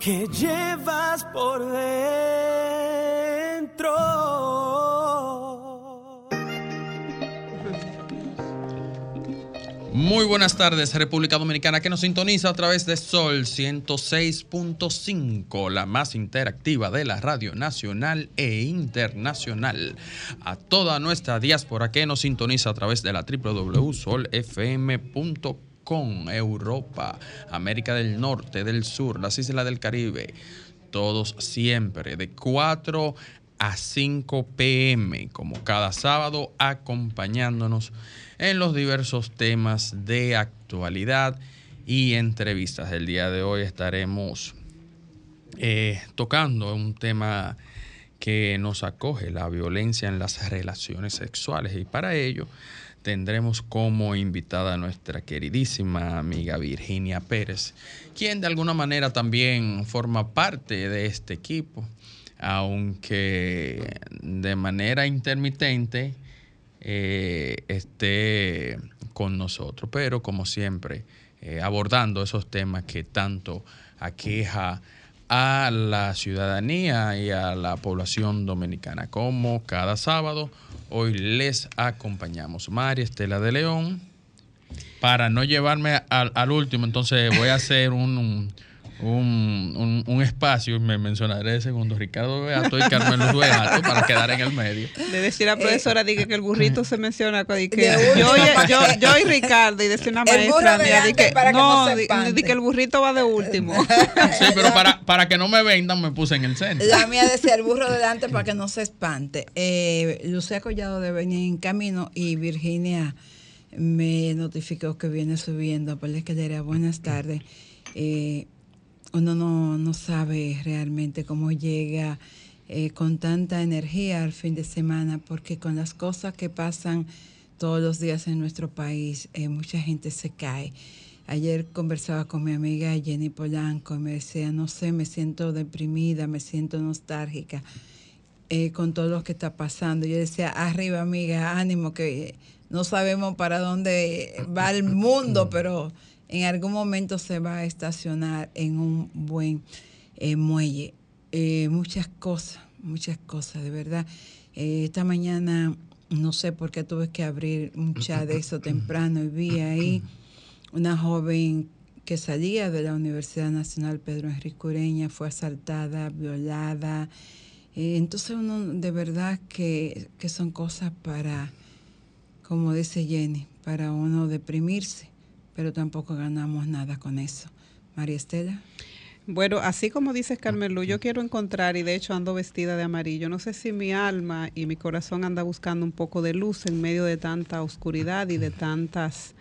que llevas por dentro. Muy buenas tardes, República Dominicana, que nos sintoniza a través de Sol 106.5, la más interactiva de la radio nacional e internacional. A toda nuestra diáspora que nos sintoniza a través de la www.solfm.com, Europa, América del Norte, del Sur, las Islas del Caribe, todos siempre, de 4 a 5 pm, como cada sábado, acompañándonos en los diversos temas de actualidad y entrevistas. El día de hoy estaremos eh, tocando un tema que nos acoge, la violencia en las relaciones sexuales. Y para ello tendremos como invitada a nuestra queridísima amiga Virginia Pérez, quien de alguna manera también forma parte de este equipo, aunque de manera intermitente eh, esté con nosotros, pero como siempre, eh, abordando esos temas que tanto aqueja a la ciudadanía y a la población dominicana. Como cada sábado, hoy les acompañamos María Estela de León. Para no llevarme al, al último, entonces voy a hacer un, un, un- un espacio, me mencionaré de segundo, Ricardo Beato y Carmen Luz Beato para quedar en el medio. De decir a la profesora dije que el burrito se menciona que yo, yo, yo y Ricardo y decía una El burro maestra mía que para que no se di- que el burrito va de último. Sí, pero para, para que no me vendan, me puse en el centro. La mía decía el burro delante para que no se espante. Eh, Lucía Collado de venir en camino y Virginia me notificó que viene subiendo por la escalera. Buenas tardes. Eh, uno no, no sabe realmente cómo llega eh, con tanta energía al fin de semana, porque con las cosas que pasan todos los días en nuestro país, eh, mucha gente se cae. Ayer conversaba con mi amiga Jenny Polanco y me decía, no sé, me siento deprimida, me siento nostálgica eh, con todo lo que está pasando. Yo decía, arriba amiga, ánimo, que no sabemos para dónde va el mundo, pero en algún momento se va a estacionar en un buen eh, muelle. Eh, muchas cosas, muchas cosas, de verdad. Eh, esta mañana, no sé por qué tuve que abrir un chat de eso temprano y vi ahí una joven que salía de la Universidad Nacional Pedro Enrique Ureña, fue asaltada, violada. Entonces uno de verdad que, que son cosas para, como dice Jenny, para uno deprimirse, pero tampoco ganamos nada con eso. María Estela. Bueno, así como dices Carmen Lu, yo quiero encontrar, y de hecho ando vestida de amarillo, no sé si mi alma y mi corazón anda buscando un poco de luz en medio de tanta oscuridad y de tantas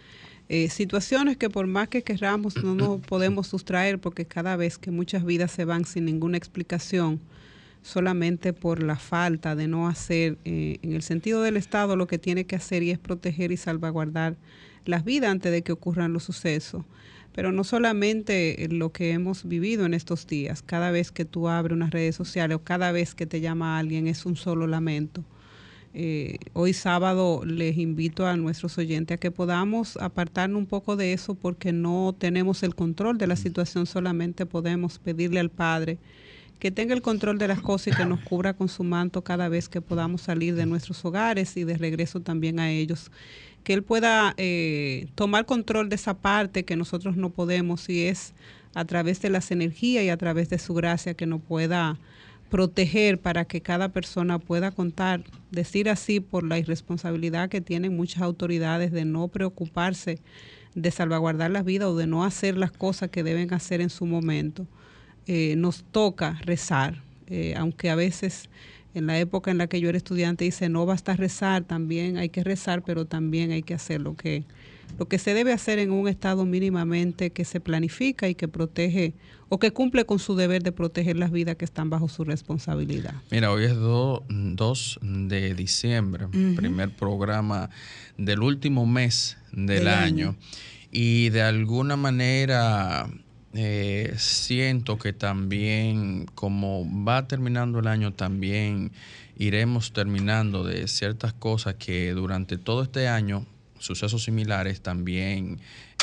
eh, situaciones que por más que queramos no nos podemos sustraer porque cada vez que muchas vidas se van sin ninguna explicación, solamente por la falta de no hacer, eh, en el sentido del Estado, lo que tiene que hacer y es proteger y salvaguardar las vidas antes de que ocurran los sucesos. Pero no solamente lo que hemos vivido en estos días, cada vez que tú abres unas redes sociales o cada vez que te llama alguien es un solo lamento. Eh, hoy sábado les invito a nuestros oyentes a que podamos apartarnos un poco de eso porque no tenemos el control de la situación, solamente podemos pedirle al Padre que tenga el control de las cosas y que nos cubra con su manto cada vez que podamos salir de nuestros hogares y de regreso también a ellos. Que Él pueda eh, tomar control de esa parte que nosotros no podemos y es a través de las energías y a través de su gracia que nos pueda proteger para que cada persona pueda contar, decir así por la irresponsabilidad que tienen muchas autoridades de no preocuparse de salvaguardar las vidas o de no hacer las cosas que deben hacer en su momento. Eh, nos toca rezar, eh, aunque a veces en la época en la que yo era estudiante dice no basta rezar, también hay que rezar, pero también hay que hacer lo que lo que se debe hacer en un estado mínimamente que se planifica y que protege o que cumple con su deber de proteger las vidas que están bajo su responsabilidad. Mira, hoy es 2 de diciembre, primer programa del último mes del, año. Y de alguna manera eh, siento que también, como va terminando el año, también iremos terminando de ciertas cosas que durante todo este año, sucesos similares también,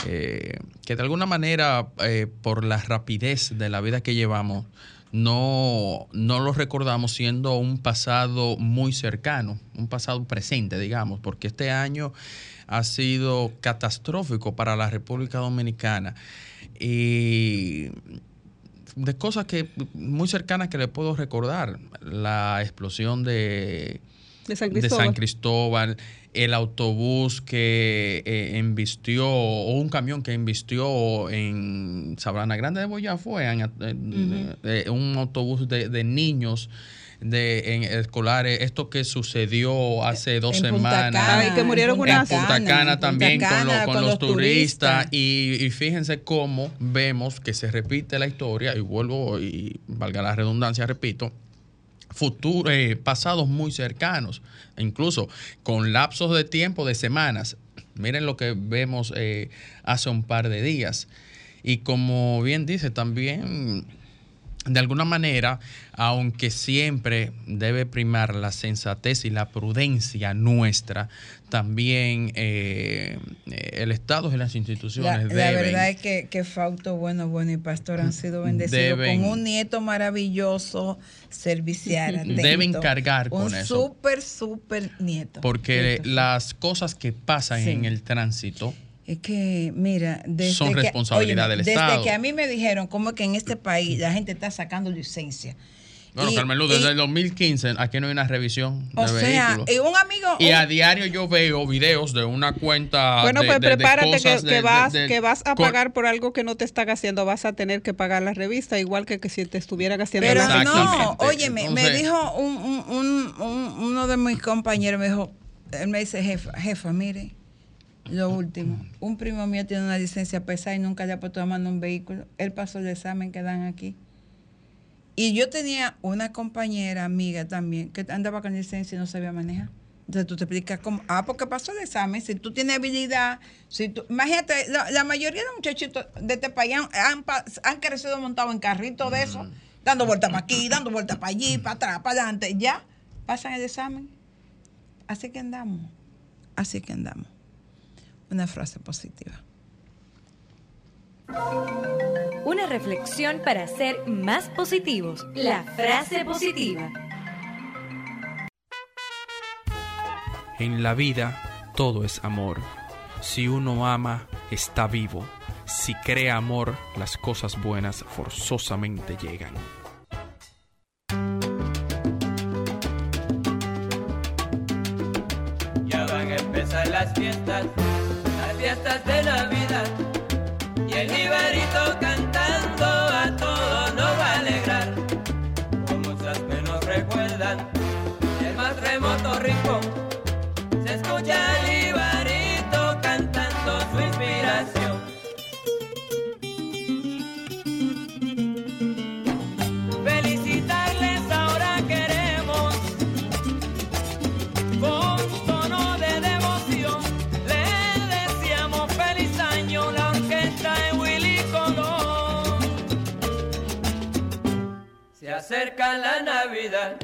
eh, que de alguna manera, eh, por la rapidez de la vida que llevamos, no, no recordamos siendo un pasado muy cercano, un pasado presente, digamos, porque este año ha sido catastrófico para la República Dominicana. Y de cosas que muy cercanas que le puedo recordar. La explosión de, de, San, Cristóbal. el autobús que eh, embistió, o un camión que embistió en Sabana Grande de Boya fue, eh, un autobús de, de niños de en escolares, esto que sucedió hace dos semanas. que murieron en Punta Cana también con, los, turistas. Y, fíjense cómo vemos que se repite la historia, y vuelvo, y valga la redundancia, repito, futuros, eh, pasados muy cercanos, incluso con lapsos de tiempo de semanas. Miren lo que vemos eh, hace un par de días. Y como bien dice, también de alguna manera, aunque siempre debe primar la sensatez y la prudencia nuestra, también eh, el Estado y las instituciones deben... La verdad es que, que, Fausto Bueno, Bueno y Pastor han sido bendecidos con un nieto maravilloso, servicial, atento, Deben cargar con eso. Un súper, súper nieto. Porque las cosas que pasan en el tránsito es que, mira, desde son responsabilidad del Estado. Desde que a mí me dijeron cómo que en este país la gente está sacando licencia. Bueno, Carmen Luz, desde el 2015 aquí no hay una revisión o sea, Y un amigo. Y a diario yo veo videos de una cuenta. Bueno, pues prepárate que, vas, que vas a pagar por algo que no te están haciendo. Vas a tener que pagar la revista, igual que, que si te estuvieran haciendo Pero no, oye, me, dijo un, un, un, uno de mis compañeros, me dijo, él me dice, jefa, jefa, mire lo último, un primo mío tiene una licencia pesada y nunca le ha puesto a mano un vehículo. Él pasó el examen que dan aquí. Y yo tenía una compañera, amiga también, que andaba con licencia y no sabía manejar. Entonces tú te explicas cómo, ah, porque pasó el examen, si tú tienes habilidad, si tú, imagínate, la, mayoría de muchachitos de este país han, han, crecido montados en carritos de eso, dando vueltas para aquí, dando vueltas para allí, para atrás, para adelante, ya pasan el examen. Así que andamos, así que andamos una frase positiva. Una reflexión para ser más positivos. La frase positiva. En la vida todo es amor. Si uno ama, está vivo. Si crea amor, las cosas buenas forzosamente llegan. Acerca la Navidad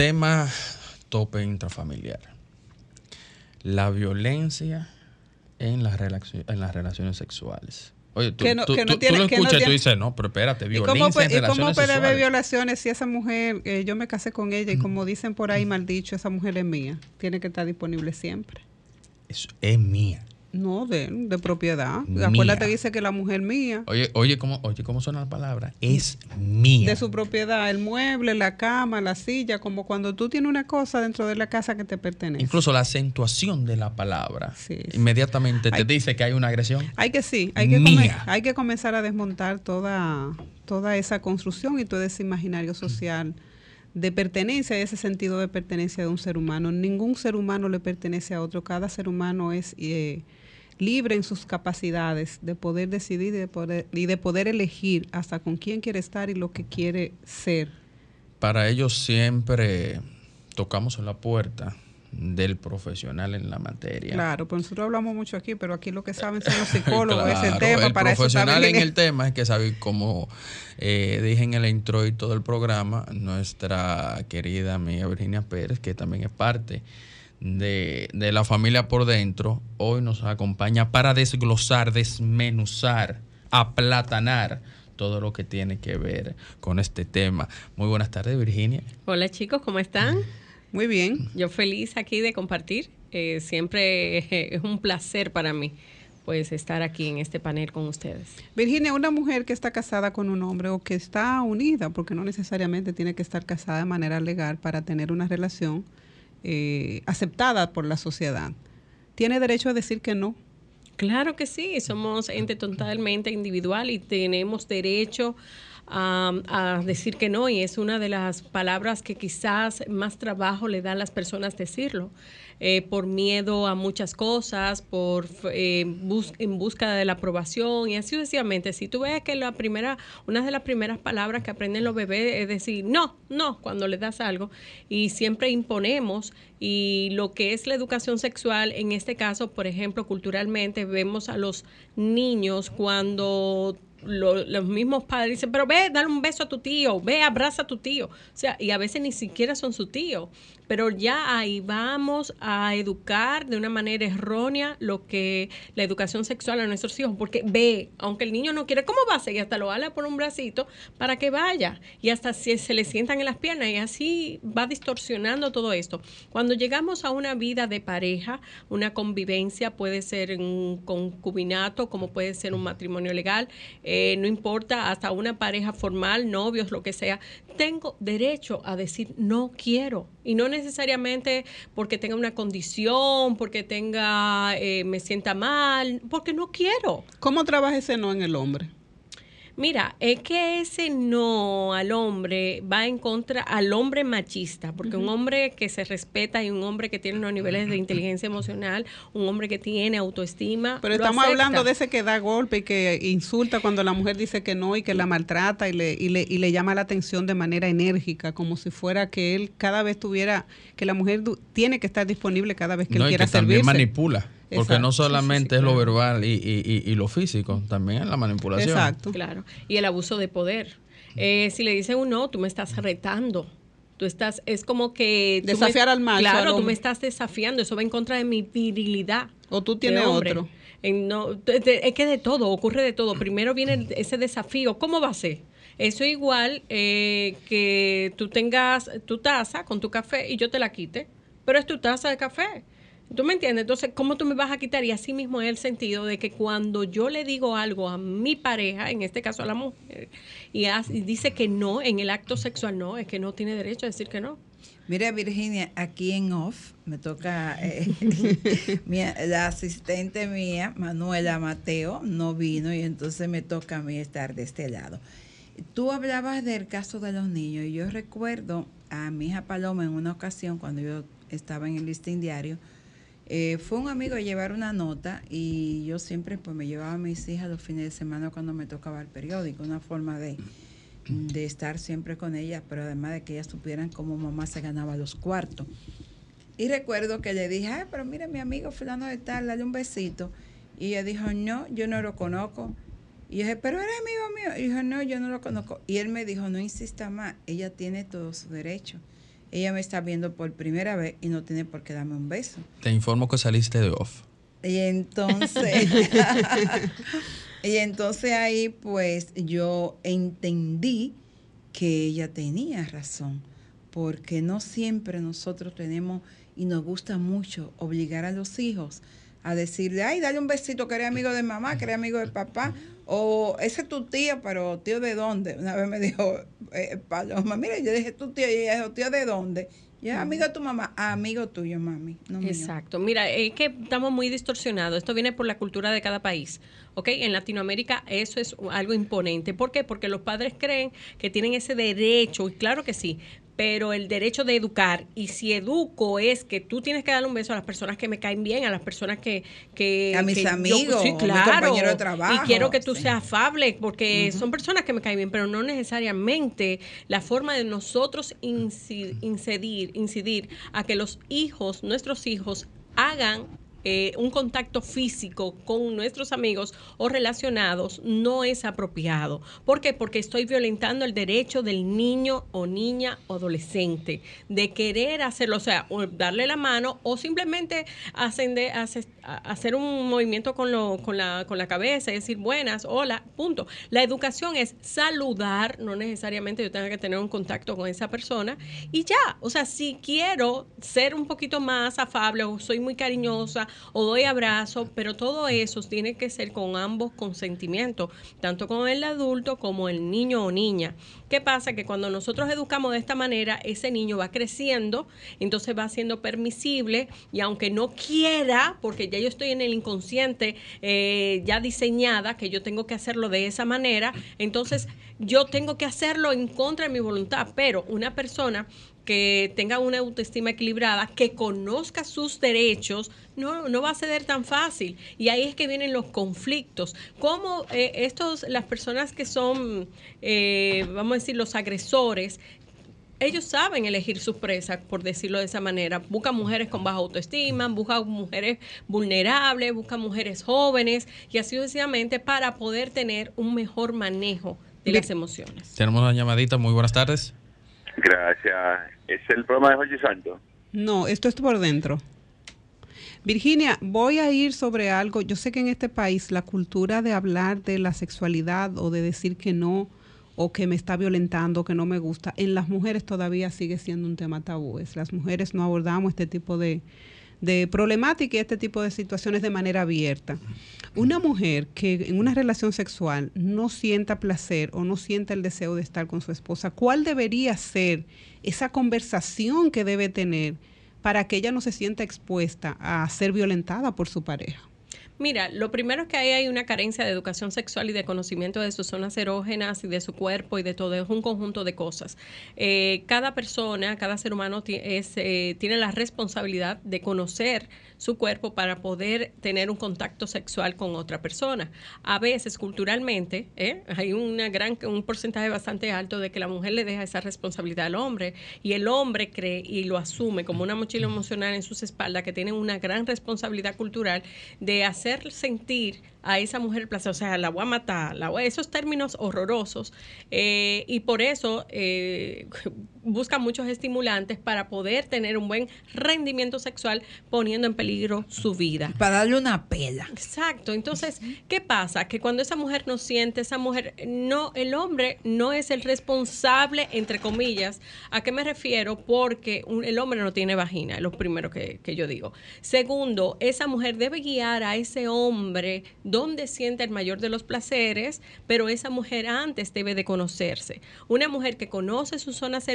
Tema tope intrafamiliar. La violencia en las, en las relaciones sexuales. Oye, tú, Que no- tú- que no tú- lo escuchas y tú tiene- dices, no, pero espérate, ¿Y violencia cómo, puede- en y cómo relaciones puede haber violaciones si esa mujer, eh, yo me casé con ella y Mm. como dicen por ahí mal dicho, esa mujer es mía? Tiene que estar disponible siempre. Eso es mía. No, de, de propiedad. Mía. Acuérdate que dice que la mujer mía. Oye, oye, ¿cómo, oye, ¿cómo suena la palabra? Es mía. De su propiedad, el mueble, la cama, la silla, como cuando tú tienes una cosa dentro de la casa que te pertenece. Incluso la acentuación de la palabra Sí, sí. inmediatamente te dice que hay una agresión. Hay que sí, hay que, Mía. come- hay que comenzar a desmontar toda, toda esa construcción y todo ese imaginario social de pertenencia, ese sentido de pertenencia de un ser humano. Ningún ser humano le pertenece a otro, cada ser humano es eh, libre en sus capacidades de poder decidir y de poder, y de poder elegir hasta con quién quiere estar y lo que quiere ser. Para ello siempre tocamos en la puerta del profesional en la materia. Claro, pues nosotros hablamos mucho aquí, pero aquí lo que saben son los psicólogos, ese tema, el para profesional en el tema es que sabe, como eh, dije en el introito del programa, nuestra querida amiga Virginia Pérez, que también es parte de, de la familia por dentro, hoy nos acompaña para desglosar, desmenuzar, aplatanar todo lo que tiene que ver con este tema. Muy buenas tardes, Virginia. Hola chicos, ¿cómo están? Muy bien. Yo feliz aquí de compartir. Eh, siempre es un placer para mí pues estar aquí en este panel con ustedes. Virginia, una mujer que está casada con un hombre o que está unida, porque no necesariamente tiene que estar casada de manera legal para tener una relación eh, aceptada por la sociedad, tiene derecho a decir que no. Claro que sí, somos ente totalmente individual y tenemos derecho a, decir que no y es una de las palabras que quizás más trabajo le da a las personas decirlo. Eh, por miedo a muchas cosas, por eh, bus- en busca de la aprobación y así sucesivamente. Si tú ves que la primera, una de las primeras palabras que aprenden los bebés es decir no, no, cuando le das algo y siempre imponemos y lo que es la educación sexual, en este caso, por ejemplo, culturalmente vemos a los niños cuando lo- los mismos padres dicen, pero ve, dale un beso a tu tío, ve, abraza a tu tío. O sea, y a veces ni siquiera son su tío. Pero ya ahí vamos a educar de una manera errónea lo que la educación sexual a nuestros hijos, porque ve, aunque el niño no quiere, ¿cómo va a ser? Y hasta lo ala por un bracito para que vaya. Y hasta si se le sientan en las piernas y así va distorsionando todo esto. Cuando llegamos a una vida de pareja, una convivencia puede ser un concubinato, como puede ser un matrimonio legal, eh, no importa, hasta una pareja formal, novios, lo que sea, tengo derecho a decir no quiero. Y no necesariamente porque tenga una condición, porque tenga, eh, me sienta mal, porque no quiero. ¿Cómo trabaja ese no en el hombre? Mira, es que ese no al hombre va en contra al hombre machista, porque un hombre que se respeta y un hombre que tiene unos niveles de inteligencia emocional, un hombre que tiene autoestima. Pero lo estamos acepta. hablando de ese que da golpe y que insulta cuando la mujer dice que no y que la maltrata y le, y le, y le llama la atención de manera enérgica, como si fuera que él cada vez tuviera, que la mujer du- tiene que estar disponible cada vez que no, él y quiera que también manipula. Porque Exacto. no Sí, sí, solamente sí, es lo verbal y, y- y- y lo físico, también es la manipulación. Exacto. Claro. Y el abuso de poder. Eh, si le dicen un no, tú me estás retando. Tú estás, es como que... me- Desafiar al macho, Claro, tú me estás desafiando. Eso va en contra de mi virilidad. O tú tienes hombre. otro. En no, es que de todo, ocurre de todo. Primero viene el- ese desafío. ¿Cómo va a ser? Eso igual eh, que tú tengas tu taza con tu café y yo te la quite, pero es tu taza de café. ¿Tú me entiendes? Entonces, ¿cómo tú me vas a quitar? Y así mismo es el sentido de que cuando yo le digo algo a mi pareja, en este caso a la mujer, y, y dice que no, en el acto sexual no, es que no tiene derecho a decir que no. Mira, Virginia, aquí en off me toca, eh, mi- la asistente mía, Manuela Mateo, no vino y entonces me toca a mí estar de este lado. Tú hablabas del caso de los niños y yo recuerdo a mi hija Paloma en una ocasión cuando yo estaba en el listín diario, eh, fue un amigo a llevar una nota y yo siempre pues me llevaba a mis hijas los fines de semana cuando me tocaba el periódico, una forma de, de estar siempre con ellas, pero además de que ellas supieran cómo mamá se ganaba los cuartos. Y recuerdo que le dije, ay, pero mira mi amigo fulano de tal, dale un besito. Y ella dijo, no, yo no lo conozco. Y yo dije, pero eres amigo mío. Y dijo, no, yo no lo conozco. Y él me dijo, no insista más, ella tiene todo su derecho. Ella me está viendo por primera vez y no tiene por qué darme un beso. Te informo que saliste de off. Y entonces, y entonces ahí pues yo entendí que ella tenía razón, porque no siempre nosotros tenemos y nos gusta mucho obligar a los hijos a decirle, ay, dale un besito que eres amigo de mamá, que eres amigo de papá, o ese es tu tío, pero tío de dónde. Una vez me dijo eh, Paloma, mira, yo dije tu tío, y ella dijo, tío de dónde. Y es amigo de tu mamá, amigo tuyo, mami. No mío. Exacto. Mira, es que estamos muy distorsionados. Esto viene por la cultura de cada país. ¿Ok? En Latinoamérica eso es algo imponente. ¿Por qué? Porque los padres creen que tienen ese derecho, y claro que sí, pero el derecho de educar. Y si educo es que tú tienes que darle un beso a las personas que me caen bien, a las personas que... que A mis que yo- amigos, sí, claro. de trabajo, Y quiero que tú sí. seas afable, porque son personas que me caen bien, pero no necesariamente la forma de nosotros inci- incidir, incidir a que los hijos, nuestros hijos, hagan eh, un contacto físico con nuestros amigos o relacionados no es apropiado. ¿Por qué? Porque estoy violentando el derecho del niño o niña o adolescente de querer hacerlo, o sea, o darle la mano o simplemente ascender- hace- a- hacer un movimiento con, lo, con, la, con la cabeza y decir buenas, hola, punto. La educación es saludar, no necesariamente yo tenga que tener un contacto con esa persona y ya, o sea, si quiero ser un poquito más afable o soy muy cariñosa o doy abrazo, pero todo eso tiene que ser con ambos consentimientos, tanto con el adulto como el niño o niña. ¿Qué pasa? Que cuando nosotros educamos de esta manera, ese niño va creciendo, entonces va siendo permisible y aunque no quiera, porque ya yo estoy en el inconsciente eh, ya diseñada, que yo tengo que hacerlo de esa manera, entonces yo tengo que hacerlo en contra de mi voluntad, pero una persona que tenga una autoestima equilibrada, que conozca sus derechos, no, no va a ceder tan fácil. Y ahí es que vienen los conflictos. Cómo eh, estos, las personas que son, eh, vamos a decir, los agresores, ellos saben elegir sus presas, por decirlo de esa manera. Buscan mujeres con baja autoestima, buscan mujeres vulnerables, buscan mujeres jóvenes y así sucesivamente para poder tener un mejor manejo de las emociones. Tenemos una llamadita. Muy buenas tardes. Gracias. ¿Es el programa de Jorge Santos? No, esto es por dentro. Virginia, voy a ir sobre algo. Yo sé que en este país la cultura de hablar de la sexualidad o de decir que no o que me está violentando, que no me gusta, en las mujeres todavía sigue siendo un tema tabú. Las mujeres no abordamos este tipo de, de problemática y este tipo de situaciones de manera abierta. Una mujer que en una relación sexual no sienta placer o no sienta el deseo de estar con su esposa, ¿cuál debería ser esa conversación que debe tener para que ella no se sienta expuesta a ser violentada por su pareja? Mira, lo primero es que ahí hay una carencia de educación sexual y de conocimiento de sus zonas erógenas y de su cuerpo y de todo. Es un conjunto de cosas. Eh, cada persona, cada ser humano eh, tiene la responsabilidad de conocer su cuerpo para poder tener un contacto sexual con otra persona. A veces, culturalmente, ¿eh? hay una gran, un porcentaje bastante alto de que la mujer le deja esa responsabilidad al hombre y el hombre cree y lo asume como una mochila emocional en sus espaldas que tiene una gran responsabilidad cultural de hacer sentir a esa mujer placer, o sea, la voy a matar, la voy a- esos términos horrorosos, eh, y por eso eh, busca muchos estimulantes para poder tener un buen rendimiento sexual poniendo en peligro su vida. Para darle una pela. Exacto. Entonces, ¿qué pasa? Que cuando esa mujer no siente, esa mujer, no, el hombre no es el responsable, entre comillas. ¿A qué me refiero? Porque un- el hombre no tiene vagina, es lo primero que, que yo digo. Segundo, esa mujer debe guiar a ese hombre donde siente el mayor de los placeres, pero esa mujer antes debe de conocerse. Una mujer que conoce sus zonas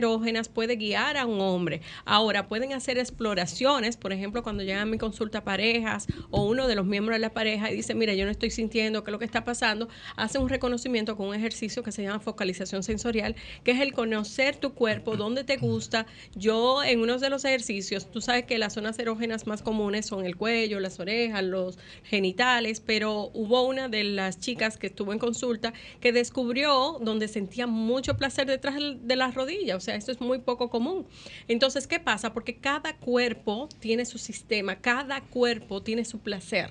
puede guiar a un hombre. Ahora, pueden hacer exploraciones, por ejemplo, cuando llegan a mi consulta parejas o uno de los miembros de la pareja y dice, mira, yo no estoy sintiendo qué es lo que está pasando, hace un reconocimiento con un ejercicio que se llama focalización sensorial, que es el conocer tu cuerpo, dónde te gusta. Yo en uno de los ejercicios, tú sabes que las zonas erógenas más comunes son el cuello, las orejas, los genitales, pero hubo una de las chicas que estuvo en consulta que descubrió donde sentía mucho placer detrás de las rodillas, o sea, esto es muy poco común. Entonces, ¿qué pasa? Porque cada cuerpo tiene su sistema, cada cuerpo tiene su placer.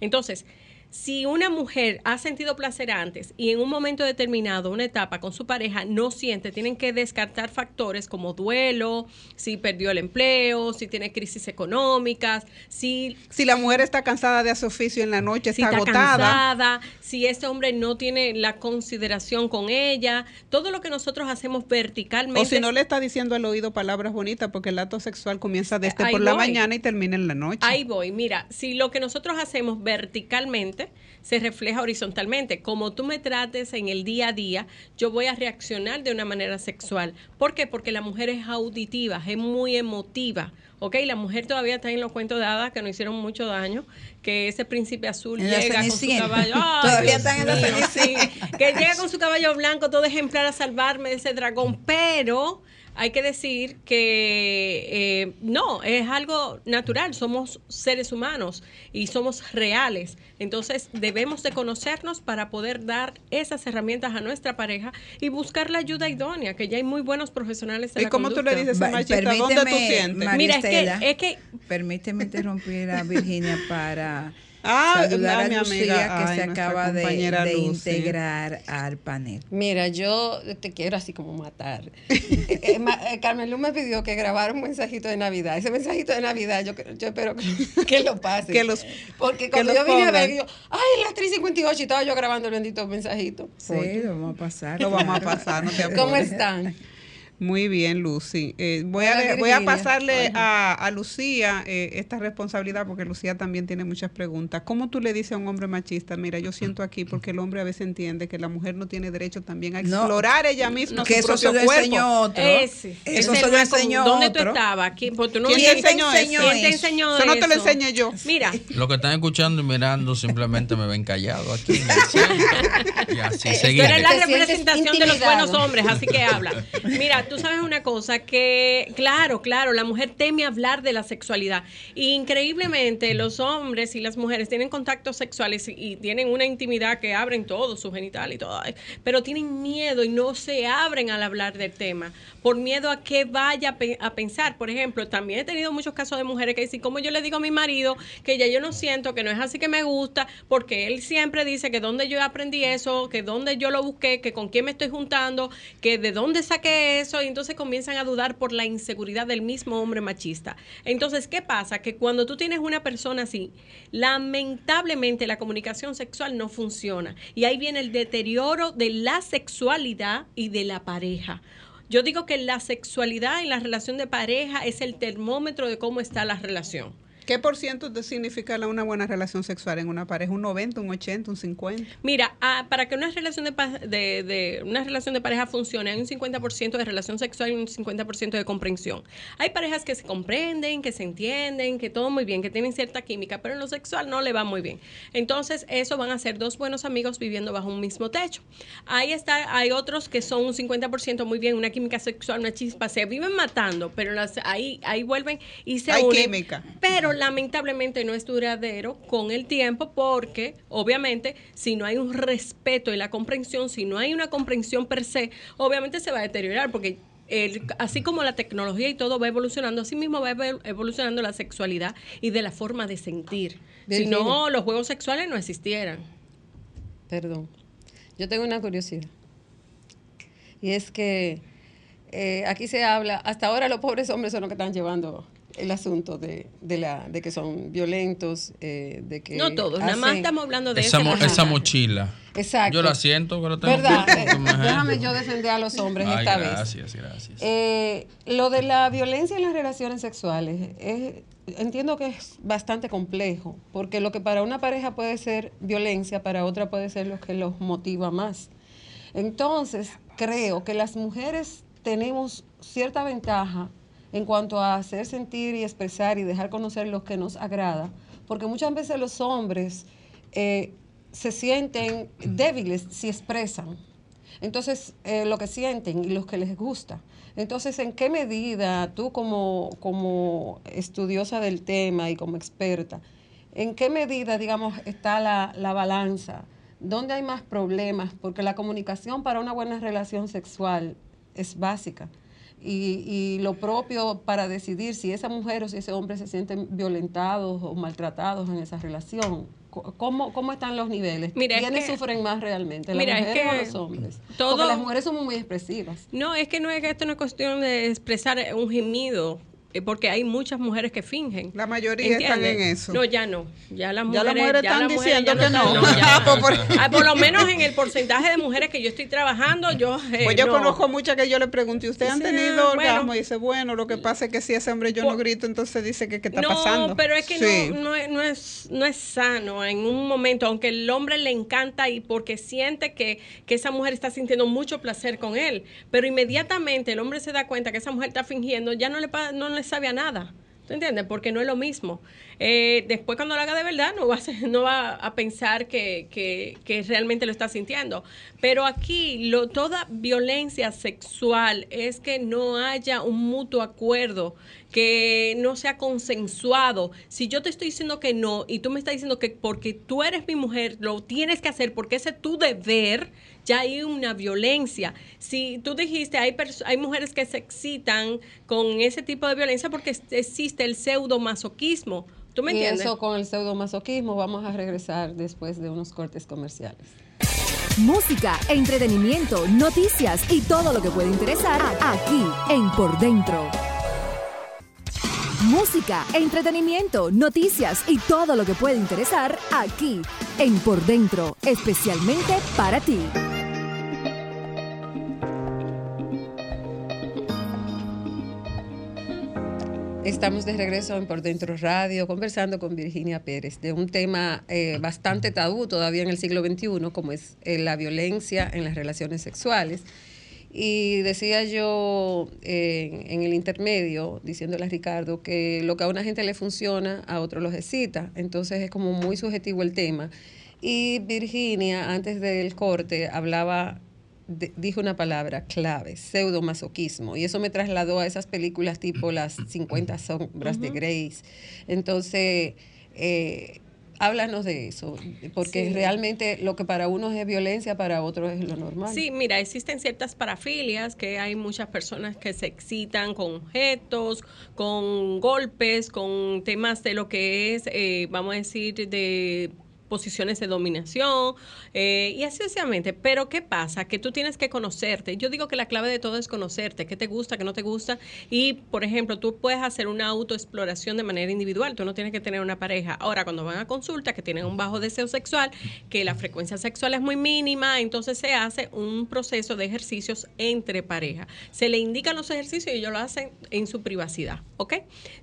Entonces, si una mujer ha sentido placer antes y en un momento determinado, una etapa con su pareja, no siente, tienen que descartar factores como duelo, si perdió el empleo, si tiene crisis económicas, si Si la mujer está cansada de hacer oficio en la noche, si está, está agotada. cansada, si este hombre no tiene la consideración con ella, todo lo que nosotros hacemos verticalmente. O si no le está diciendo al oído palabras bonitas, porque el acto sexual comienza desde Ahí por la mañana y termina en la noche. Ahí voy, mira, si lo que nosotros hacemos verticalmente se refleja horizontalmente, como tú me trates en el día a día, yo voy a reaccionar de una manera sexual. ¿Por qué? Porque la mujer es auditiva, es muy emotiva. ¿Ok? La mujer todavía está en los cuentos de hadas que nos hicieron mucho daño, que ese príncipe azul En llega con su caballo. ¡Ay, Todavía Dios están en la sí! Que llega con su caballo blanco, todo ejemplar a salvarme de ese dragón, pero hay que decir que eh, no, es algo natural, somos seres humanos y somos reales. Entonces debemos de conocernos para poder dar esas herramientas a nuestra pareja y buscar la ayuda idónea, que ya hay muy buenos profesionales en ¿Y la cómo tú le dices a machista, ¿dónde tú sientes? Mira, es que- Estela, es que- permíteme interrumpir a Virginia para Ah, saludar a mi Lucía amiga, que ay, se acaba de, integrar al panel. Mira, yo te quiero así como matar. Eh, eh, ma- eh, Carmen Luz me pidió que grabara un mensajito de Navidad. Ese mensajito de Navidad, yo, yo espero que, lo pase. Que los- Porque que cuando los yo vine a ver, yo, ay, las 3.58 y estaba yo grabando el bendito mensajito. Sí, lo vamos a pasar. Lo vamos a pasar, no te apures. ¿Cómo están? Muy bien, Lucy. Eh, voy, a, Hola, voy a pasarle a, a Lucía eh, esta responsabilidad porque Lucía también tiene muchas preguntas. ¿Cómo tú le dices a un hombre machista, mira, yo siento aquí porque el hombre a veces entiende que la mujer no tiene derecho también a No, explorar ella misma que su eso se propio lo cuerpo? enseñó otro. Ese, eso se no lo enseñó ¿Dónde tú estabas? ¿Quién, pues tú no ¿Quién te enseñó eso? ¿Quién te enseñó Eso no te lo eso? enseñé yo. Mira, Los que están escuchando y mirando simplemente me ven callado aquí. en el centro. y así Tú eres la representación de los buenos hombres, así que habla. Mira, tú sabes una cosa, que claro, claro, la mujer teme hablar de la sexualidad. Increíblemente los hombres y las mujeres tienen contactos sexuales y, tienen una intimidad que abren todo, su genital y todo, pero tienen miedo y no se abren al hablar del tema, por miedo a que vaya a, pe- a pensar. Por ejemplo, también he tenido muchos casos de mujeres que dicen, como yo le digo a mi marido que ya yo no siento, que no es así que me gusta, porque él siempre dice que donde yo aprendí eso, que donde yo lo busqué, que con quién me estoy juntando, que de dónde saqué eso, y entonces comienzan a dudar por la inseguridad del mismo hombre machista. Entonces, ¿qué pasa? Que cuando tú tienes una persona así, lamentablemente la comunicación sexual no funciona. Y ahí viene el deterioro de la sexualidad y de la pareja. Yo digo que la sexualidad en la relación de pareja es el termómetro de cómo está la relación. ¿Qué por ciento te significa una buena relación sexual en una pareja? ¿Un 90, un 80, un 50? Mira, ah, para que una relación de, de- de- una relación de pareja funcione, hay un 50% de relación sexual y un 50% de comprensión. Hay parejas que se comprenden, que se entienden, que todo muy bien, que tienen cierta química, pero en lo sexual no le va muy bien. Entonces, eso van a ser dos buenos amigos viviendo bajo un mismo techo. Ahí está, hay otros que son un 50% muy bien, una química sexual, una chispa, se viven matando, pero las- ahí, ahí vuelven y se Hay unen. química. Pero lamentablemente no es duradero con el tiempo porque obviamente si no hay un respeto y la comprensión, si no hay una comprensión per se, obviamente se va a deteriorar porque el- así como la tecnología y todo va evolucionando, así mismo va evol- evolucionando la sexualidad y de la forma de sentir. Si no, los juegos sexuales no existieran. Perdón. Yo tengo una curiosidad. Y es que eh, aquí se habla, hasta ahora los pobres hombres son los que están llevando el asunto de, de la, de que son violentos, eh, de que... No todos, nada más estamos hablando de Esa, mo- esa mochila. Exacto. Yo la siento la tengo. ¿Verdad? Eh, déjame yo defender a los hombres Ay, esta vez. gracias, gracias. Eh, lo de la violencia en las relaciones sexuales, es- entiendo que es bastante complejo, porque lo que para una pareja puede ser violencia, para otra puede ser lo que los motiva más. Entonces, creo que las mujeres tenemos cierta ventaja en cuanto a hacer sentir y expresar y dejar conocer lo que nos agrada, porque muchas veces los hombres eh, se sienten débiles si expresan. Entonces, eh, lo que sienten y lo que les gusta. Entonces, ¿en qué medida tú como, como estudiosa del tema y como experta, en qué medida, digamos, está la, la balanza? ¿Dónde hay más problemas? Porque la comunicación para una buena relación sexual es básica. Y, y lo propio para decidir si esa mujer o si ese hombre se sienten violentados o maltratados en esa relación, ¿cómo, cómo están los niveles? Mira, es ¿Quiénes que- sufren más realmente? ¿Las Mira, es mujeres o que los hombres? todo- Porque las mujeres somos muy expresivas. No, es que no es que esto no es cuestión de expresar un gemido, porque hay muchas mujeres que fingen. La mayoría están en eso. No, ya no. Ya las Ya mujeres, las mujeres están las mujeres diciendo ya que no. ya- Pues por- Ah, por lo menos en el porcentaje de mujeres que yo estoy trabajando, yo. eh, Pues yo no. conozco muchas que yo le pregunto, ¿y usted han tenido bueno. orgasmo? Y dice, bueno, lo que pasa es que si ese hombre yo no grito, entonces dice que qué está no, pasando. pero es que Sí. no, no, es, no, es, no es sano en un momento, aunque el hombre le encanta y porque siente que, que esa mujer está sintiendo mucho placer con él, pero inmediatamente el hombre se da cuenta que esa mujer está fingiendo, ya no le, no le sabe a nada. ¿Tú entiendes? Porque no es lo mismo. Eh, después cuando lo haga de verdad no va a, ser- no va a pensar que, que- que realmente lo está sintiendo. Pero aquí lo, toda violencia sexual es que no haya un mutuo acuerdo, que no sea consensuado. Si yo te estoy diciendo que no y tú me estás diciendo que porque tú eres mi mujer lo tienes que hacer porque ese es tu deber, ya hay una violencia. Si tú dijiste, hay, hay mujeres que se excitan con ese tipo de violencia porque existe el pseudomasoquismo. ¿Tú me y entiendes? eso con el pseudomasoquismo vamos a regresar después de unos cortes comerciales. Música, entretenimiento, noticias y todo lo que puede interesar aquí en Por Dentro. Música, entretenimiento, noticias y todo lo que puede interesar aquí en Por Dentro, especialmente para ti. Estamos de regreso en Por Dentro Radio conversando con Virginia Pérez de un tema eh, bastante tabú todavía en el siglo XXI, como es eh, la violencia en las relaciones sexuales. Y decía yo eh, en el intermedio, diciéndole a Ricardo, que lo que a una gente le funciona, a otro los excita. Entonces es como muy subjetivo el tema. Y Virginia, antes del corte, hablaba de- dijo una palabra clave, pseudomasoquismo, y eso me trasladó a esas películas tipo Las 50 sombras de Grace. Entonces, eh, háblanos de eso, porque Sí. realmente lo que para unos es violencia, para otros es lo normal. Sí, mira, existen ciertas parafilias que hay muchas personas que se excitan con objetos, con golpes, con temas de lo que es, eh, vamos a decir, de posiciones de dominación eh, y así sucesivamente. Pero ¿qué pasa? Que tú tienes que conocerte. Yo digo que la clave de todo es conocerte, qué te gusta, qué no te gusta. Y, por ejemplo, tú puedes hacer una autoexploración de manera individual. Tú no tienes que tener una pareja. Ahora, cuando van a consulta, que tienen un bajo deseo sexual, que la frecuencia sexual es muy mínima, entonces se hace un proceso de ejercicios entre pareja. Se le indican los ejercicios y ellos lo hacen en su privacidad, ¿ok?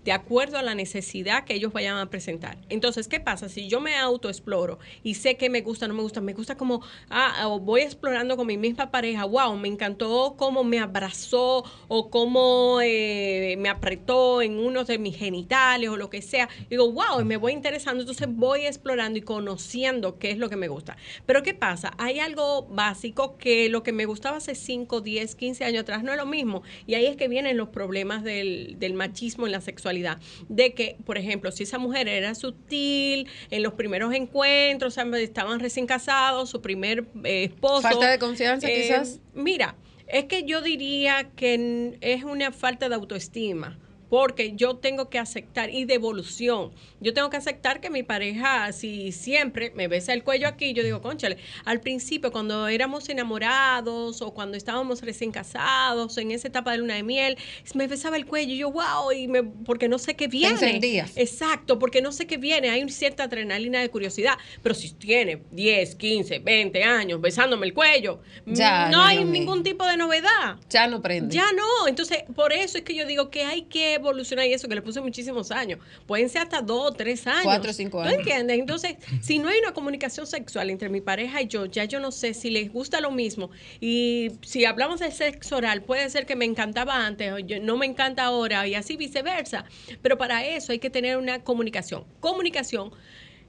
De acuerdo a la necesidad que ellos vayan a presentar. Entonces, ¿qué pasa? Si yo me autoexploro y sé que me gusta, no me gusta, me gusta como, ah, voy explorando con mi misma pareja, wow, me encantó cómo me abrazó o cómo eh, me apretó en uno de mis genitales o lo que sea. Digo, wow, me voy interesando, entonces voy explorando y conociendo qué es lo que me gusta. Pero ¿qué pasa? Hay algo básico que lo que me gustaba hace 5, 10, 15 años atrás no es lo mismo. Y ahí es que vienen los problemas del machismo en la sexualidad. De que, por ejemplo, si esa mujer era sutil en los primeros encuentros, o sea, estaban recién casados, su primer eh, esposo. Falta de confianza, eh, quizás. Mira, es que yo diría que es una falta de autoestima. Porque yo tengo que aceptar, y de evolución, yo tengo que aceptar que mi pareja, si siempre me besa el cuello aquí, yo digo, conchale, al principio cuando éramos enamorados o cuando estábamos recién casados, en esa etapa de luna de miel, me besaba el cuello y yo, wow, y me, porque no sé qué viene. encendías. Exacto, porque no sé qué viene, hay una cierta adrenalina de curiosidad, pero si tiene 10, 15, 20 años besándome el cuello, Ya, no hay ningún tipo de novedad. Ya no prende. Ya no, entonces por eso es que yo digo que hay que evolucionar y eso que le puse muchísimos años. Pueden ser hasta dos o tres años. Cuatro o cinco ¿Tú años. entiendes? Entonces, si no hay una comunicación sexual entre mi pareja y yo, ya yo no sé si les gusta lo mismo. Y si hablamos de sexo oral, puede ser que me encantaba antes o yo- no me encanta ahora y así viceversa. Pero para eso hay que tener una comunicación. Comunicación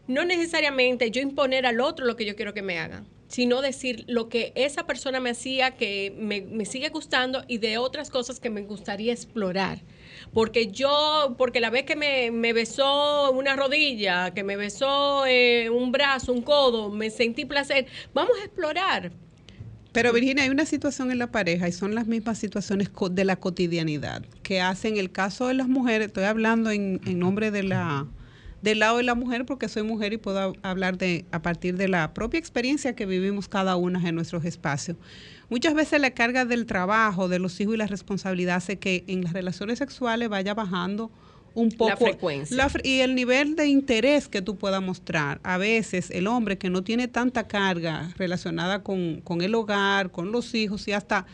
no necesariamente yo imponer al otro lo que yo quiero que me hagan, sino decir lo que esa persona me hacía que me, me sigue gustando y de otras cosas que me gustaría explorar. Porque yo, porque la vez que me, me besó una rodilla, que me besó eh, un brazo, un codo, me sentí placer, vamos a explorar. Pero Virginia, hay una situación en la pareja y son las mismas situaciones de la cotidianidad que hacen el caso de las mujeres, estoy hablando en, en nombre de la del lado de la mujer porque soy mujer y puedo hablar de a partir de la propia experiencia que vivimos cada una en nuestros espacios. Muchas veces la carga del trabajo, de los hijos y la responsabilidad hace que en las relaciones sexuales vaya bajando un poco La frecuencia. la y el nivel de interés que tú puedas mostrar. A veces el hombre que no tiene tanta carga relacionada con, con el hogar, con los hijos y hasta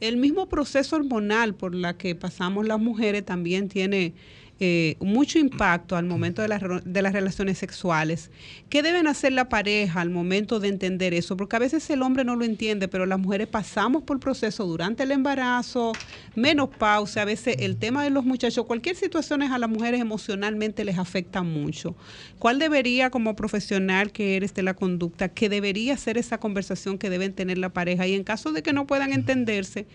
el mismo proceso hormonal por la que pasamos las mujeres también tiene eh, mucho impacto al momento de las, de las relaciones sexuales. ¿Qué deben hacer la pareja al momento de entender eso? Porque a veces el hombre no lo entiende, pero las mujeres pasamos por proceso durante el embarazo, menopausia, a veces el tema de los muchachos, cualquier situación a las mujeres emocionalmente les afecta mucho. ¿Cuál debería, como profesional que eres de la conducta, que debería ser esa conversación que deben tener la pareja? Y en caso de que no puedan entenderse,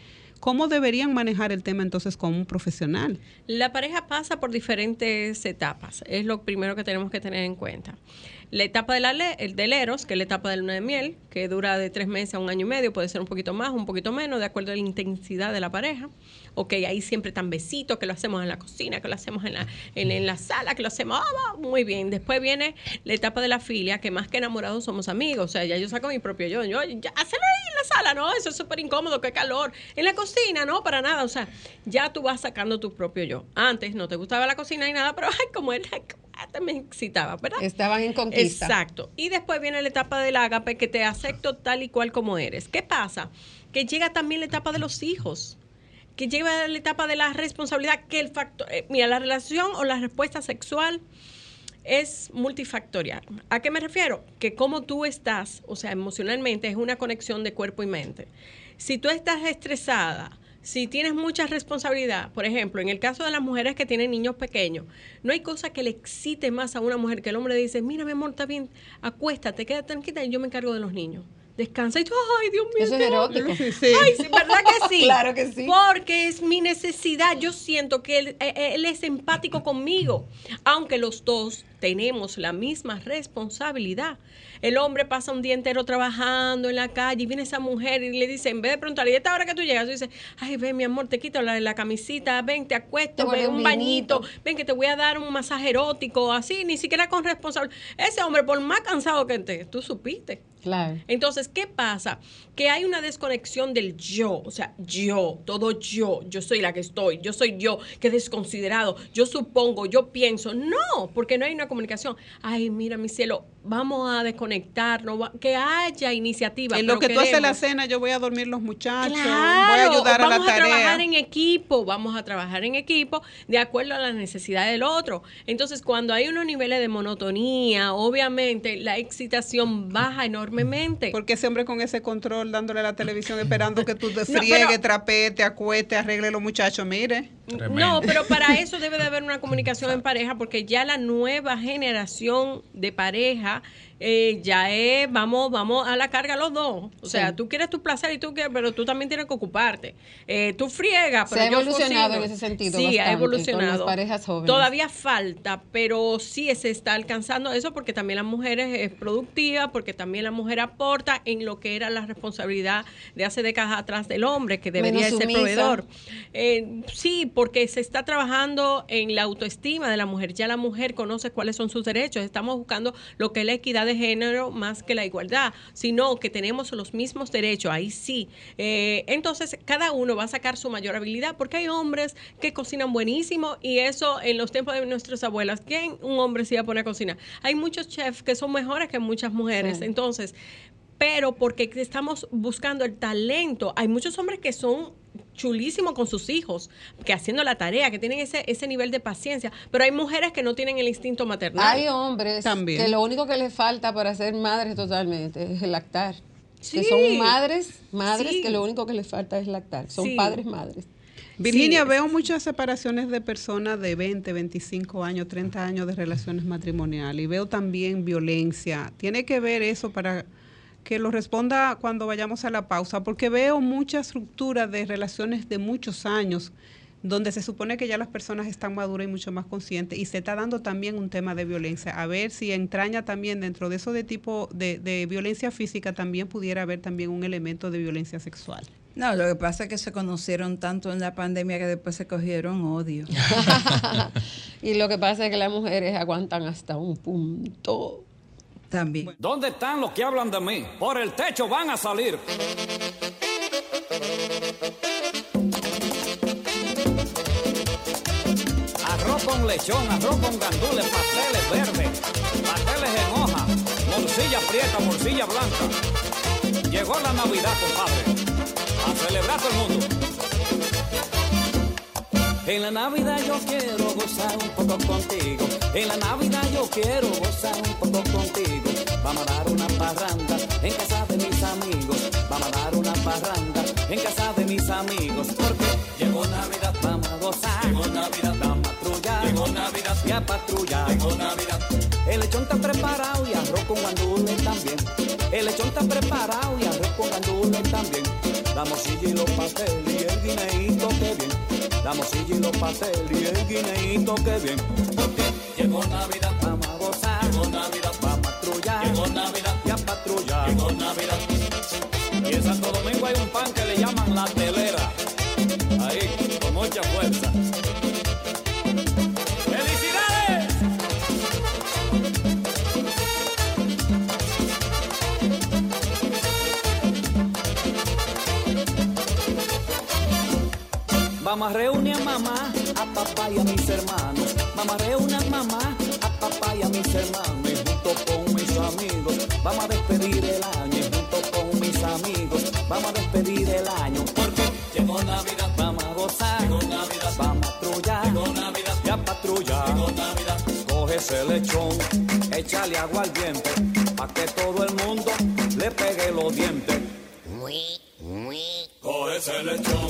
¿cómo deberían manejar el tema entonces con un profesional? La pareja pasa por diferentes etapas, es lo primero que tenemos que tener en cuenta. La etapa de la le- el del eros, que es la etapa de luna de miel, que dura de tres meses a un año y medio, puede ser un poquito más, un poquito menos, de acuerdo a la intensidad de la pareja. Ok, ahí siempre tan besitos, que lo hacemos en la cocina, que lo hacemos en la, en, en la sala, que lo hacemos, va, muy bien. Después viene la etapa de la filia, que más que enamorados somos amigos, o sea, ya yo saco mi propio yo, yo, ya, ahí en la sala, no, eso es súper incómodo, qué calor. En la cocina, no, para nada, o sea, ya tú vas sacando tu propio yo. Antes no te gustaba la cocina ni nada, pero ay, como era, me excitaba, ¿verdad? Estaban en conquista. Exacto. Y después viene la etapa del ágape que te acepto tal y cual como eres. ¿Qué pasa? Que llega también la etapa de los hijos. Que llega la etapa de la responsabilidad, que el factor, eh, mira, la relación o la respuesta sexual es multifactorial. ¿A qué me refiero? Que como tú estás, o sea, emocionalmente es una conexión de cuerpo y mente. Si tú estás estresada, si tienes mucha responsabilidad, por ejemplo, en el caso de las mujeres que tienen niños pequeños, no hay cosa que le excite más a una mujer que el hombre dice, mira, mi amor, está bien, acuéstate, quédate tranquila y yo me encargo de los niños. Descansa y tú, ay, Dios mío. Eso es te amo". erótico. Ay, sí, ¿verdad que sí? Claro que sí. Porque es mi necesidad. Yo siento que él, eh, él es empático conmigo, aunque los dos tenemos la misma responsabilidad. El hombre pasa un día entero trabajando en la calle y viene esa mujer y le dice, en vez de preguntarle, ¿y esta hora que tú llegas? Tú dices, ay, ven, mi amor, te quito la, la camisita, ven, te acuesto, ven, un un bañito, ven que te voy a dar un masaje erótico, así, ni siquiera con responsabilidad. Ese hombre, por más cansado que esté, tú supiste. Claro. Entonces, ¿qué pasa? Que hay una desconexión del yo, o sea, yo, todo yo, yo soy la que estoy, yo soy yo, que desconsiderado, yo supongo, yo pienso. No, porque no hay una comunicación. Ay, mira, mi cielo, vamos a desconectarnos, que haya iniciativa. En lo que pero tú haces la queremos. cena, yo voy a dormir los muchachos, voy a Claro, ayudar a la vamos a tarea. trabajar en equipo, vamos a trabajar en equipo de acuerdo a las necesidades del otro. Entonces, cuando hay unos niveles de monotonía, obviamente la excitación baja enormemente. Porque ese hombre con ese control dándole a la televisión esperando que tú te No, friegues, pero- trapees, te acuestes, arregle los muchachos, mire. No, pero para eso debe de haber una comunicación en pareja, porque ya la nueva generación de pareja eh, ya es, vamos, vamos a la carga los dos. O sea, Sí. tú quieres tu placer y tú quieres, pero tú también tienes que ocuparte. Eh, tú friegas, Se pero ha yo evolucionado cocino. en ese sentido Sí, bastante ha con evolucionado. las parejas jóvenes. Todavía falta, pero sí se está alcanzando eso porque también la mujer es, es productiva, porque también la mujer aporta en lo que era la responsabilidad de hace décadas atrás del hombre, que debería Menos ser sumisa. proveedor. Eh, sí, porque se está trabajando en la autoestima de la mujer. Ya la mujer conoce cuáles son sus derechos. Estamos buscando lo que es la equidad de género más que la igualdad, sino que tenemos los mismos derechos. Ahí sí. Eh, entonces, cada uno va a sacar su mayor habilidad, porque hay hombres que cocinan buenísimo y eso en los tiempos de nuestras abuelas, ¿quién un hombre se iba a poner a cocinar? Hay muchos chefs que son mejores que muchas mujeres. Sí. Entonces, pero porque estamos buscando el talento. Hay muchos hombres que son chulísimos con sus hijos, que haciendo la tarea, que tienen ese, ese nivel de paciencia, pero hay mujeres que no tienen el instinto maternal. Hay hombres También. que lo único que les falta para ser madres totalmente es el lactar. Que son madres, madres Sí. que lo único que les falta es lactar. Son Sí. padres, madres. Virginia, Sí. veo muchas separaciones de personas de 20, 25 años, 30 años de relaciones matrimoniales y veo también violencia. ¿Tiene que ver eso para que lo responda cuando vayamos a la pausa? Porque veo muchas rupturas de relaciones de muchos años donde se supone que ya las personas están maduras y mucho más conscientes y se está dando también un tema de violencia. A ver si entraña también dentro de eso de tipo de, de violencia física también pudiera haber también un elemento de violencia sexual. No, lo que pasa es que se conocieron tanto en la pandemia que después se cogieron odio. y lo que pasa es que las mujeres aguantan hasta un punto. ¿Dónde están los que hablan de mí? Por el techo van a salir. Arroz con lechón, arroz con gandules, pasteles verdes, pasteles en hoja, morcilla prieta, morcilla blanca. Llegó la Navidad, compadre. A celebrar todo el mundo. En la Navidad yo quiero gozar un poco contigo. En la Navidad yo quiero gozar un poco contigo. Vamos a dar una parranda en casa de mis amigos. Vamos a dar una parranda en casa de mis amigos. Porque llegó Navidad, vamos a gozar. Llegó Navidad, vamos a patrullar. Llegó Navidad, y a patrullar. Llegó Navidad. El lechón está preparado y arroz con gandules también. El lechón está preparado y arroz con gandules también. La morcilla y los pasteles y el guineíto que bien. La morcilla y los pasteles y el guineíto que bien. Porque llegó Navidad, vamos a gozar. Llegó Navidad, vamos a patrullar. Llegó Navidad, y a patrullar. Llegó Navidad. Y en Santo Domingo hay un pan que le llaman la telera. Ahí, con mucha fuerza. A reunir a mamá, a papá y a mis hermanos. A reunir a mamá, a papá y a mis hermanos. Y junto con mis amigos, vamos a despedir el año. Y junto con mis amigos, vamos a despedir el año. Porque llegó Navidad, vamos a gozar. Llegó Navidad, vamos a patrullar. Llegó Navidad, y a patrullar. Llegó Navidad, coge ese lechón, échale agua al diente. Pa' que todo el mundo le pegue los dientes. Coge ese lechón,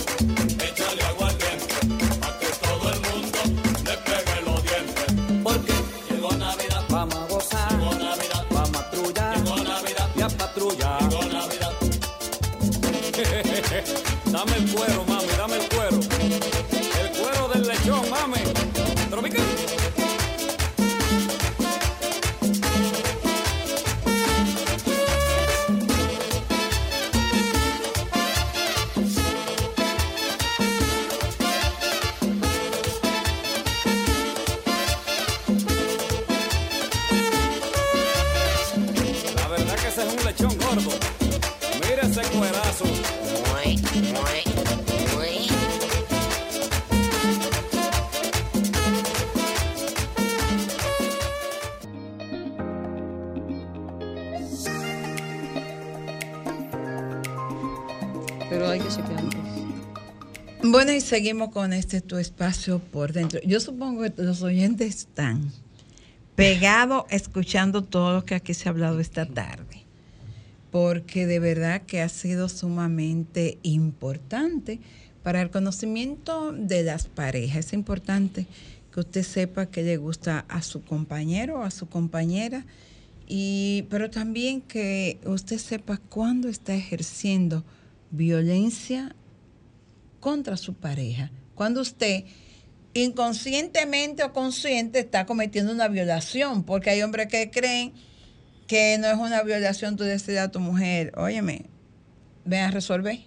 Pero hay que chequear. Bueno, y seguimos con este tu espacio por dentro. Yo supongo que los oyentes están pegados escuchando todo lo que aquí se ha hablado esta tarde, porque de verdad que ha sido sumamente importante para el conocimiento de las parejas. Es importante que usted sepa que le gusta a su compañero o a su compañera, y, pero también que usted sepa cuándo está ejerciendo violencia contra su pareja. Cuando usted inconscientemente o consciente está cometiendo una violación, porque hay hombres que creen que no es una violación tú decirle a tu mujer, óyeme, ven a resolver.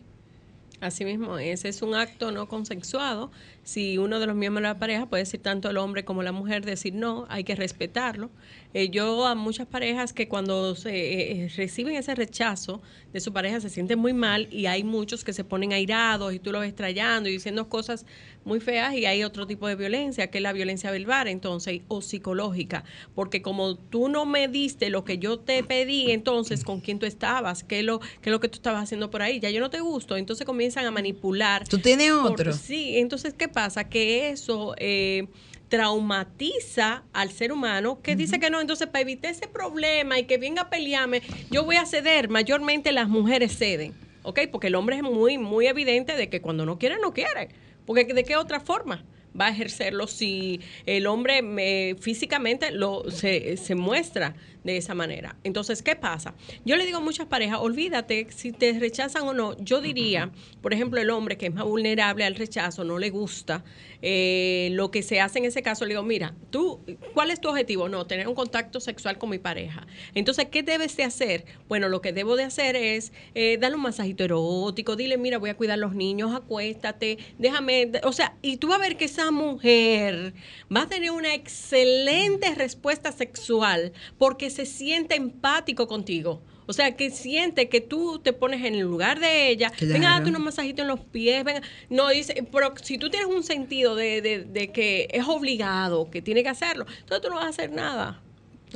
Así mismo, ese es un acto no consensuado. Si uno de los miembros de la pareja puede decir tanto el hombre como la mujer, decir no, hay que respetarlo. Eh, yo a muchas parejas que cuando se, eh, reciben ese rechazo de su pareja se sienten muy mal y hay muchos que se ponen airados y tú lo ves trayendo y diciendo cosas muy feas y hay otro tipo de violencia que es la violencia verbal entonces o psicológica. Porque como tú no me diste lo que yo te pedí entonces con quién tú estabas qué es lo qué es lo que tú estabas haciendo por ahí ya yo no te gusto. Entonces comienzan a manipular tú tienes por- otro. sí entonces qué pasa que eso eh, traumatiza al ser humano que dice que no, entonces para evitar ese problema y que venga a pelearme, yo voy a ceder, mayormente las mujeres ceden, ¿ok? Porque el hombre es muy, muy evidente de que cuando no quiere, no quiere, porque de qué otra forma, va a ejercerlo si el hombre me- físicamente lo, se, se muestra de esa manera. Entonces, ¿qué pasa? Yo le digo a muchas parejas, olvídate si te rechazan o no. Yo diría, por ejemplo, el hombre que es más vulnerable al rechazo, no le gusta, eh, lo que se hace en ese caso, le digo, mira, tú, ¿cuál es tu objetivo? No, tener un contacto sexual con mi pareja. Entonces, ¿qué debes de hacer? Bueno, lo que debo de hacer es eh, darle un masajito erótico, dile, mira, voy a cuidar a los niños, acuéstate, déjame, o sea, y tú vas a ver que esa mujer va a tener una excelente respuesta sexual porque se siente empático contigo. O sea, que siente que tú te pones en el lugar de ella, venga, Claro. date unos masajitos en los pies, venga. No, dice, pero si tú tienes un sentido de, de- de que es obligado, que tiene que hacerlo, entonces tú no vas a hacer nada.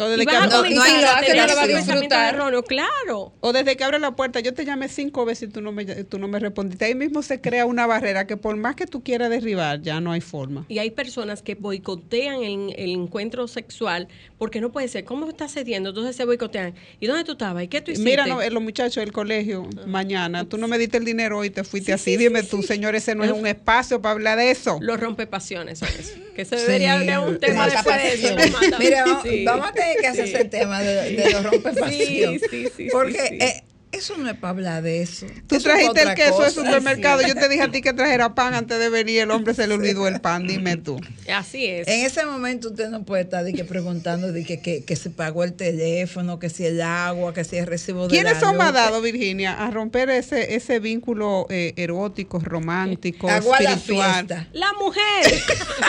O desde Y que vas a abre- comenzar no, a tener no lo va a disfrutar. erróneo, claro. O desde que abre la puerta, yo te llamé cinco veces y tú no me, tú no me respondiste. Ahí mismo se crea una barrera que por más que tú quieras derribar, ya no hay forma. Y hay personas que boicotean el, el encuentro sexual porque no puede ser. ¿Cómo estás cediendo? Entonces se boicotean. ¿Y dónde tú estabas? ¿Y qué tú hiciste? Mira, no, eh, los muchachos del colegio, mañana, tú no me diste el dinero y te fuiste así. Dime tú, señor, ese no es un espacio para hablar de eso. Los rompepasiones son eso. Que se Sí, debería haber un tema después de eso. Mira, vamos, Sí, vamos a tener que hacer sí. ese tema de, de los rompepasión. Sí, sí, sí, Porque sí, sí. eh, eso no es para hablar de eso. Tú Eso es trajiste el queso del supermercado. Yo te dije a ti que trajera pan antes de venir. El hombre se le olvidó el pan. Dime tú. Así es. En ese momento usted no puede estar de que preguntando de que, que, que se pagó el teléfono, que si el agua, que si el recibo de ¿Quiénes la son luz. más dados, Virginia, a romper ese, ese vínculo eh, erótico, romántico, Agua la espiritual? fiesta. La mujer,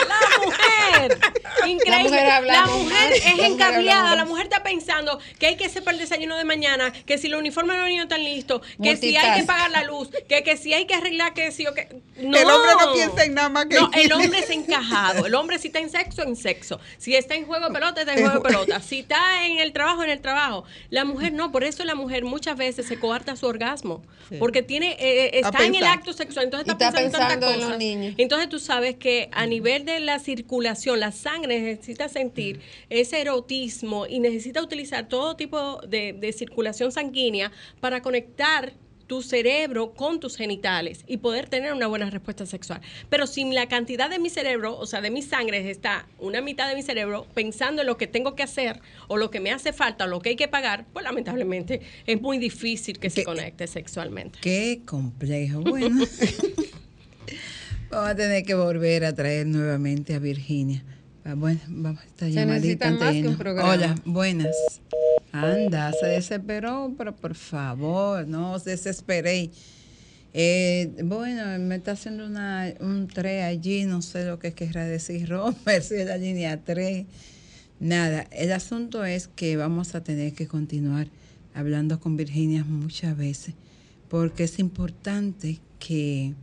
la mujer. Increíble. La mujer La hablamos es La mujer hablamos La mujer está pensando que hay que hacer para el desayuno de mañana, que si los uniformes de los niños están listos, que si hay que pagar la luz, que, que si hay que arreglar que si o que. No. El hombre no piensa en nada más que No, el hombre es encajado. El hombre si está en sexo, en sexo. Si está en juego de pelota, está en juego de pelota. Si está en el trabajo, en el trabajo. La mujer no. Por eso la mujer muchas veces se coarta su orgasmo. Sí. Porque tiene, eh, A está en el acto sexual. Entonces está, está pensando, en tantas en los cosas. niños. Entonces tú sabes que a nivel de la circulación, la sangre necesita sentir ese erotismo y necesita utilizar todo tipo de, de circulación sanguínea para conectar tu cerebro con tus genitales y poder tener una buena respuesta sexual. Pero si la cantidad de mi cerebro, o sea, de mi sangre está una mitad de mi cerebro pensando en lo que tengo que hacer o lo que me hace falta o lo que hay que pagar, pues lamentablemente es muy difícil que se conecte sexualmente. Qué complejo. Bueno, vamos a tener que volver a traer nuevamente a Virginia. Ah, Bueno, vamos a esta Se llamadita necesita más antes de que un irnos. programa. Hola, buenas. Anda, se desesperó, pero por favor, no os desesperéis. Eh, bueno, me está haciendo una, un 3 allí, no sé lo que querrá decir Robert, si es la línea 3. Nada, el asunto es que vamos a tener que continuar hablando con Virginia muchas veces, porque es importante que,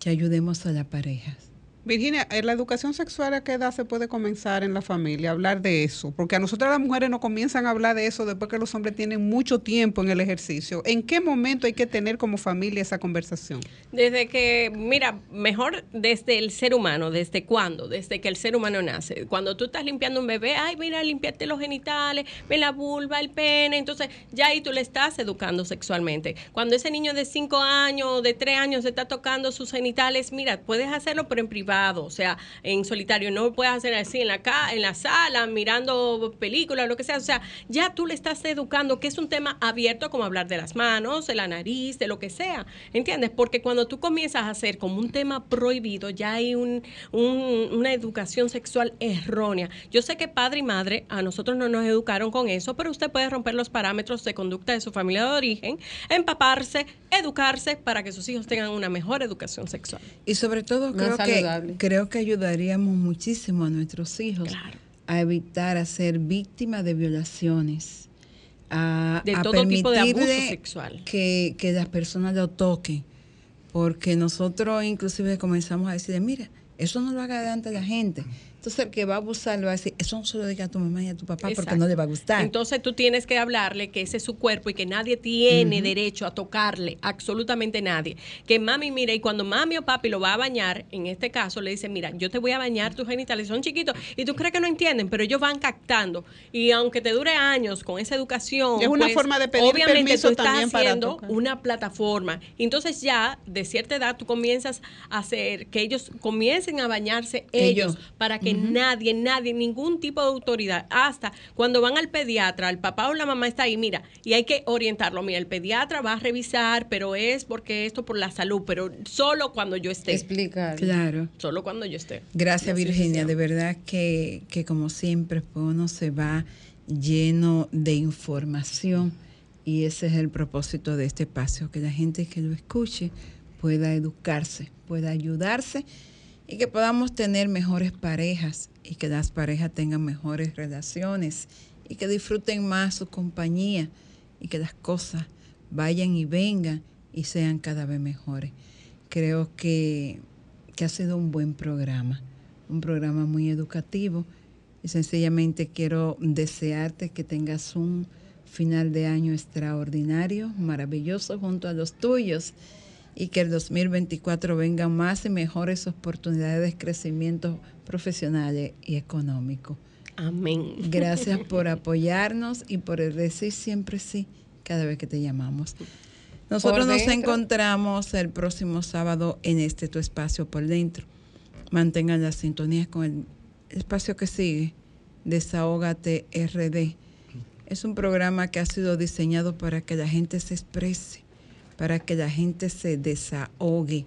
que ayudemos a las parejas. Virginia, ¿en la educación sexual a qué edad se puede comenzar en la familia? Hablar de eso. Porque a nosotras las mujeres nos comienzan a hablar de eso después que los hombres tienen mucho tiempo en el ejercicio. ¿En qué momento hay que tener como familia esa conversación? Desde que, mira, mejor desde el ser humano, ¿desde cuándo? Desde que el ser humano nace. Cuando tú estás limpiando un bebé, ay, mira, limpiarte los genitales, ve la vulva, el pene, entonces ya ahí tú le estás educando sexualmente. Cuando ese niño de 5 años, de 3 años se está tocando sus genitales, mira, puedes hacerlo pero en privado, o sea, en solitario, no puedes hacer así en la ca en la sala, mirando películas, lo que sea, o sea, ya tú le estás educando que es un tema abierto como hablar de las manos, de la nariz, de lo que sea, ¿entiendes? Porque cuando tú comienzas a hacer como un tema prohibido, ya hay un, un- una educación sexual errónea. Yo sé que padre y madre a nosotros no nos educaron con eso, pero usted puede romper los parámetros de conducta de su familia de origen, empaparse, educarse para que sus hijos tengan una mejor educación sexual. Y sobre todo creo que, creo que ayudaríamos muchísimo a nuestros hijos a evitar a ser víctimas de violaciones, a, De a todo tipo de abuso sexual. Que, que las personas lo toquen, porque nosotros inclusive comenzamos a decir, mira, eso no lo haga delante de la gente, Entonces el que va a abusar le va a decir, eso no se lo diga a tu mamá y a tu papá porque no le va a gustar. Entonces tú tienes que hablarle que ese es su cuerpo y que nadie tiene derecho a tocarle, absolutamente nadie. Que mami, mira, y cuando mami o papi lo va a bañar, en este caso le dice, mira, yo te voy a bañar tus genitales, son chiquitos, y tú crees que no entienden, pero ellos van captando. Y aunque te dure años con esa educación, Es una pues, forma de pedir obviamente permiso tú estás también para haciendo tocar. una plataforma. Entonces ya de cierta edad tú comienzas a hacer que ellos comiencen a bañarse ellos, Ellos. para que Nadie, nadie, ningún tipo de autoridad, hasta cuando van al pediatra, el papá o la mamá está ahí, mira, y hay que orientarlo, mira, el pediatra va a revisar, pero es porque esto por la salud, pero solo cuando yo esté. Explicar. Claro. Solo cuando yo esté. Gracias Así Virginia, de verdad que, que como siempre pues uno se va lleno de información y ese es el propósito de este espacio, que la gente que lo escuche pueda educarse, pueda ayudarse y que podamos tener mejores parejas y que las parejas tengan mejores relaciones y que disfruten más su compañía y que las cosas vayan y vengan y sean cada vez mejores. Creo que, que ha sido un buen programa, un programa muy educativo y sencillamente quiero desearte que tengas un final de año extraordinario, maravilloso junto a los tuyos y que el 2024 vengan más y mejores oportunidades de crecimiento profesional y económico. Amén. Gracias por apoyarnos y por decir siempre sí cada vez que te llamamos. Nosotros nos encontramos el próximo sábado en este tu espacio por dentro. Mantengan la sintonía con el espacio que sigue, Desahógate RD. Es un programa que ha sido diseñado para que la gente se exprese, para que la gente se desahogue.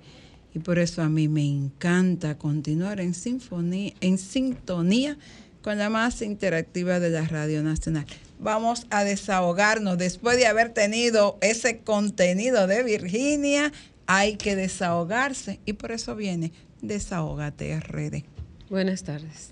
Y por eso a mí me encanta continuar en, sinfonía, en sintonía con la más interactiva de la Radio Nacional. Vamos a desahogarnos después de haber tenido ese contenido de Virginia. Hay que desahogarse y por eso viene Desahógate RD. Buenas tardes.